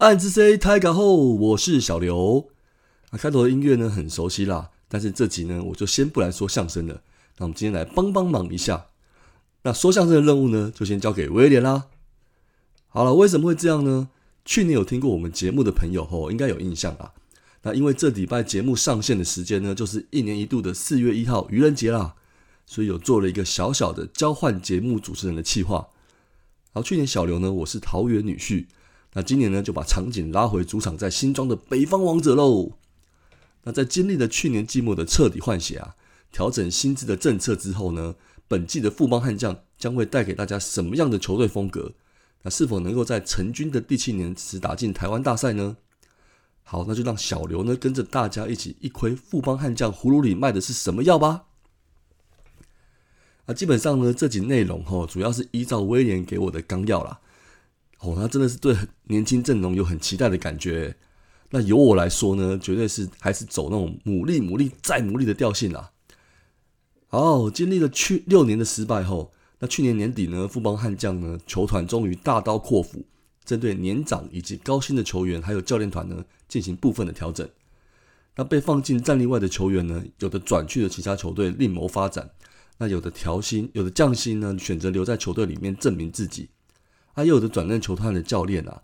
暗之 C 太港后，我是小刘。那开头的音乐呢很熟悉啦，但是这集呢我就先不来说相声了。那我们今天来帮帮忙一下。那说相声的任务呢，就先交给威廉啦。好了，为什么会这样呢？去年有听过我们节目的朋友吼，应该有印象啦。那因为这礼拜节目上线的时间呢，就是一年一度的四月一号愚人节啦，所以有做了一个小小的交换节目主持人的企划。然后去年小刘呢，我是桃园女婿，那今年呢就把场景拉回主场在新庄的北方王者喽。那在经历了去年季末的彻底换血啊，调整薪资的政策之后呢，本季的富邦悍将将会带给大家什么样的球队风格？那是否能够在成军的第七年时打进台湾大赛呢？好，那就让小刘呢跟着大家一起一窥富邦悍将葫芦里卖的是什么药吧。啊，基本上呢这集内容吼，主要是依照威廉给我的纲要啦。哦，他真的是对年轻阵容有很期待的感觉。那由我来说呢，绝对是还是走那种努力、努力再努力的调性啦。好，经历了去六年的失败后。那去年年底呢，富邦悍将呢球团终于大刀阔斧，针对年长以及高薪的球员还有教练团呢进行部分的调整。那被放进战力外的球员呢，有的转去了其他球队另谋发展，那有的调薪，有的降薪呢，选择留在球队里面证明自己。啊，又有的转任球团的教练啊。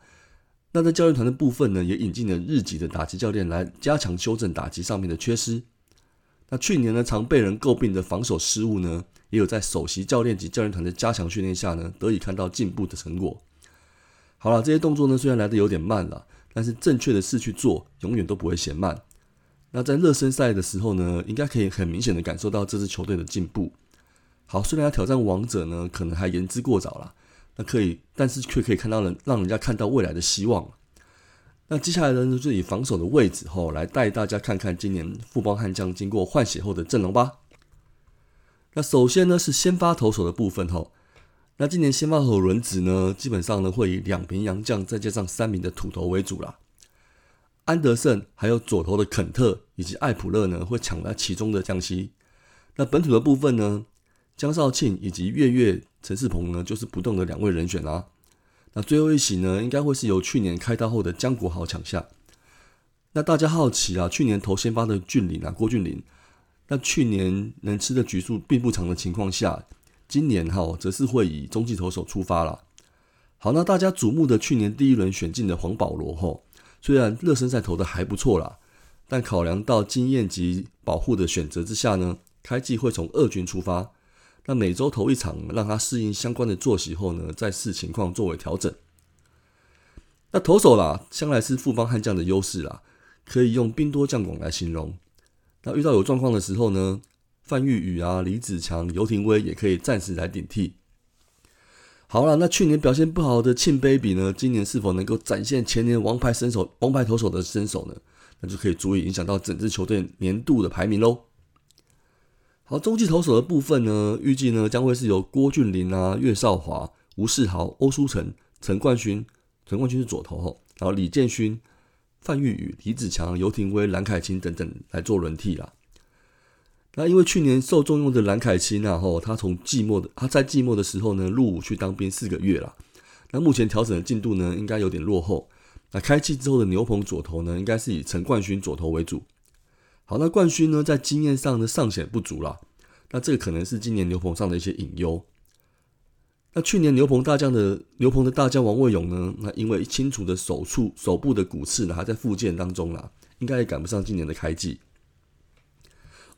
那在教练团的部分呢，也引进了日籍的打击教练来加强修正打击上面的缺失。那去年呢，常被人诟病的防守失误呢？也有在首席教练及教练团的加强训练下呢，得以看到进步的成果。好了，这些动作呢虽然来的有点慢了，但是正确的事去做，永远都不会嫌慢。那在热身赛的时候呢，应该可以很明显的感受到这支球队的进步。好，虽然要挑战王者呢，可能还言之过早了，那可以，但是却可以看到人让人家看到未来的希望。那接下来呢，就以防守的位置后来带大家看看今年富邦悍将经过换血后的阵容吧。那首先呢是先发投手的部分吼，那今年先发投手轮值呢，基本上呢会以两名洋将再加上三名的土头为主啦。安德森还有左投的肯特以及艾普勒呢会抢来其中的降息。那本土的部分呢，江少庆以及月月陈世鹏呢就是不动的两位人选啦。那最后一席呢，应该会是由去年开刀后的江国豪抢下。那大家好奇啊，去年投先发的俊林啊，郭俊林。那去年能吃的局数并不长的情况下，今年哈则是会以中继投手出发了。好，那大家瞩目的去年第一轮选进的黄保罗吼，虽然热身赛投的还不错啦，但考量到经验及保护的选择之下呢，开季会从二军出发。那每周投一场，让他适应相关的作息后呢，再视情况作为调整。那投手啦，向来是富邦悍将的优势啦，可以用兵多将广来形容。那遇到有状况的时候呢，范玉宇啊、李子强、游廷威也可以暂时来顶替。好了，那去年表现不好的庆 baby 呢，今年是否能够展现前年王牌身手、王牌投手的身手呢？那就可以足以影响到整支球队年度的排名喽。好，中继投手的部分呢，预计呢将会是由郭俊麟啊、岳少华、吴世豪、欧书成、陈冠勋，陈冠勋是左投吼，然后李建勋。范玉宇、李子强、游廷威、蓝凯清等等来做轮替啦。那因为去年受重用的蓝凯清啊，吼，他从季末的他在季末的时候呢入伍去当兵四个月了。那目前调整的进度呢，应该有点落后。那开季之后的牛棚左投呢，应该是以陈冠勋左投为主。好，那冠勋呢在经验上呢尚显不足啦。那这个可能是今年牛棚上的一些隐忧。那去年牛棚大将的牛棚的大将王卫勇呢？那因为清楚的手处手部的骨刺呢，还在复健当中啦，应该也赶不上今年的开季。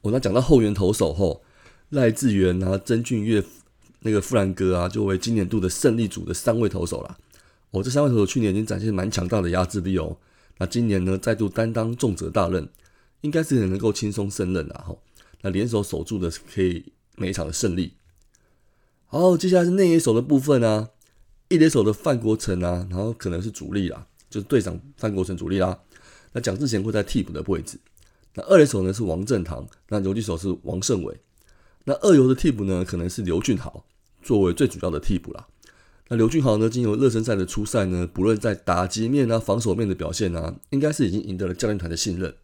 我那讲到后援投手后，赖志源啊、曾俊岳、那个富兰哥啊，就为今年度的胜利组的三位投手啦。哦，这三位投手去年已经展现蛮强大的压制力哦。那今年呢，再度担当重责大任，应该是能够轻松胜任的哈。那联手守住的可以每一场的胜利。好，接下来是内野手的部分啊，一垒手的范国成啊，然后可能是主力啦，就是队长范国成主力啦。那蒋志贤会在替补的位置。那二垒手呢是王正堂，那游击手是王胜伟。那二游的替补呢可能是刘俊豪作为最主要的替补啦。那刘俊豪呢，经由热身赛的初赛呢，不论在打击面啊、防守面的表现啊，应该是已经赢得了教练团的信任。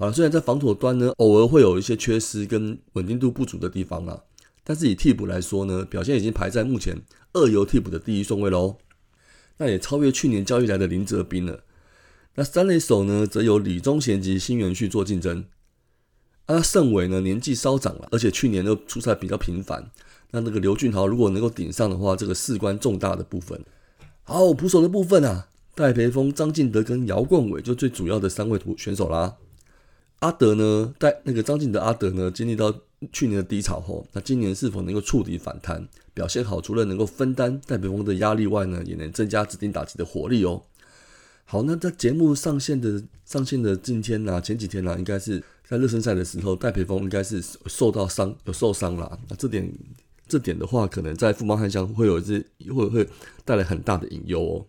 好了，虽然在防守端呢，偶尔会有一些缺失跟稳定度不足的地方啊，但是以替补来说呢，表现已经排在目前二游替补的第一顺位喽。那也超越去年交易来的林哲斌了。那三垒手呢，则由李宗贤及新元旭做竞争。啊，盛伟呢年纪稍长了，而且去年的出赛比较频繁。那那个刘俊豪如果能够顶上的话，这个事关重大的部分。好，捕手的部分啊，戴培峰、张进德跟姚冠伟就最主要的三位图选手啦。阿德呢，在那个张进德阿德呢，经历到去年的低潮后，那今年是否能够触底反弹，表现好，除了能够分担戴培峰的压力外呢，也能增加指定打击的火力哦。好，那在节目上线的上线的今天呢，前几天呢，应该是在热身赛的时候，戴培峰应该是受到伤，有受伤了。那这点这点的话，可能在富邦悍将会有一会会带来很大的隐忧哦。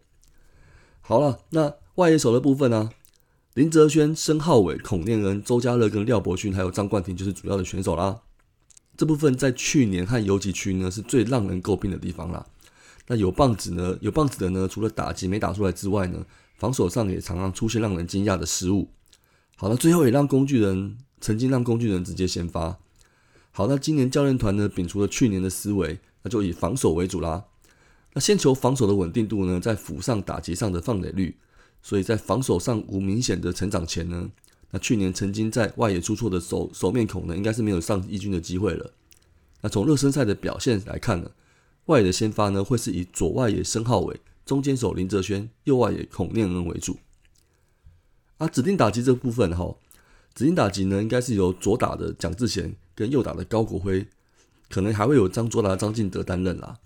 好了，那外野手的部分呢？林哲轩、申浩伟、孔念恩、周家乐跟廖博勋，还有张冠廷就是主要的选手啦。这部分在去年和游击区呢是最让人诟病的地方啦。那有棒子呢，有棒子的呢，除了打击没打出来之外呢，防守上也常常出现让人惊讶的失误。好了，最后也让工具人曾经让工具人直接先发。好，那今年教练团呢摒除了去年的思维，那就以防守为主啦。那先求防守的稳定度呢，在府上打击上的放垒率。所以在防守上无明显的成长前呢，那去年曾经在外野出错的守守面孔呢，应该是没有上一军的机会了。那从热身赛的表现来看呢，外野的先发呢会是以左外野申浩伟、中间手林哲轩、右外野孔念恩为主。啊，指定打击这部分哈，指定打击呢应该是由左打的蒋志贤跟右打的高国辉，可能还会有张卓达、张进德担任啦。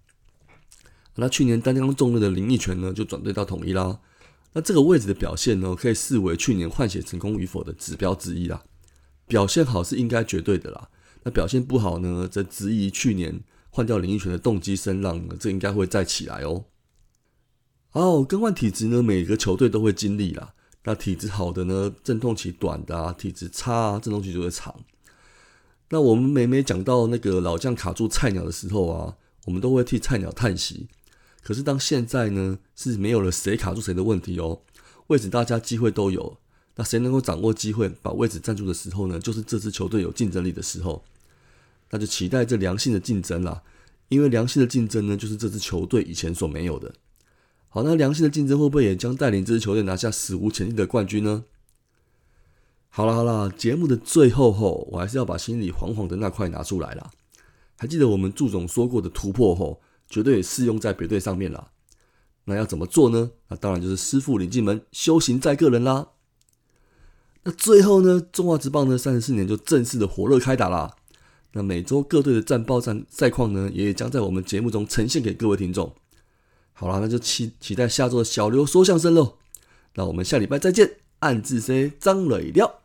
那去年担当重任的林奕泉呢，就转队到统一啦。那这个位置的表现呢，可以视为去年换血成功与否的指标之一啦。表现好是应该绝对的啦。那表现不好呢，则质疑去年换掉林奕泉的动机声浪，这应该会再起来哦。哦，更换体质呢，每个球队都会经历啦。那体质好的呢，阵痛期短的啊；体质差啊，阵痛期就会长。那我们每每讲到那个老将卡住菜鸟的时候啊，我们都会替菜鸟叹息。可是当现在呢是没有了谁卡住谁的问题哦，位置大家机会都有，那谁能够掌握机会把位置占住的时候呢，就是这支球队有竞争力的时候，那就期待这良性的竞争啦。因为良性的竞争呢，就是这支球队以前所没有的。好，那良性的竞争会不会也将带领这支球队拿下史无前例的冠军呢？好了好了，节目的最后后，我还是要把心里惶惶的那块拿出来了。还记得我们祝总说过的突破后。绝对适用在别队上面啦。那要怎么做呢？那当然就是师傅领进门，修行在个人啦。那最后呢，中华职棒呢三十四年就正式的火热开打啦。那每周各队的战报战赛况呢，也将在我们节目中呈现给各位听众。好啦，那就期期待下周的小刘说相声喽。那我们下礼拜再见，暗自 say 张磊料。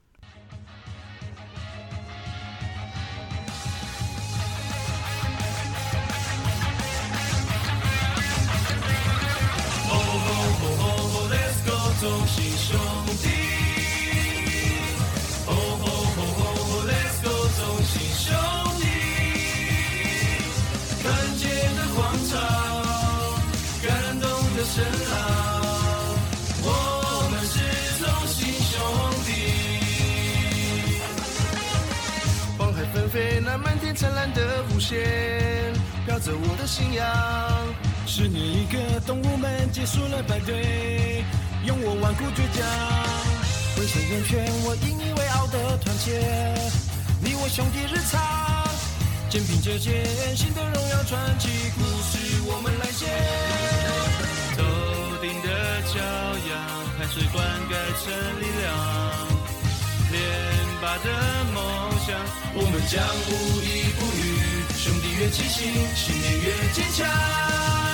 线，飘着我的信仰。十年一个，动物们结束了排队，用我顽固倔强，挥手人圈，我引以为傲的团结。你我兄弟日常，肩并着肩，新的荣耀传奇故事我们来写。头顶的骄阳，汗水灌溉成力量。连拔的梦想，我们将无依不语。兄弟越齐心，信念越坚强。